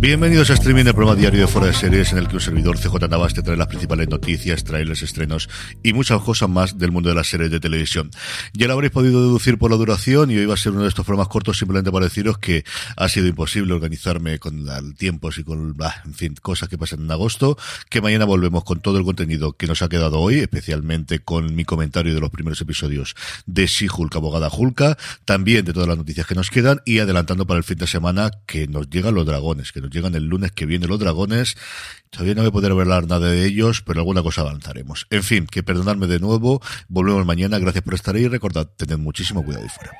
Bienvenidos a Streaming, el programa diario de Fuera de Series, en el que un servidor CJ Navas te trae las principales noticias, trailers, estrenos y muchas cosas más del mundo de las series de televisión. Ya lo habréis podido deducir por la duración y hoy va a ser uno de estos programas cortos simplemente para deciros que ha sido imposible organizarme con el tiempo y con, en fin, cosas que pasan en agosto, que mañana volvemos con todo el contenido que nos ha quedado hoy, especialmente con mi comentario de los primeros episodios de She-Hulk, abogada Hulka, también de todas las noticias que nos quedan y adelantando para el fin de semana que nos llegan los dragones, que nos llegan el lunes que viene los dragones. Todavía no voy a poder hablar nada de ellos, pero alguna cosa avanzaremos. En fin, que perdonadme de nuevo. Volvemos mañana. Gracias por estar ahí recordad, tened muchísimo cuidado y fuera.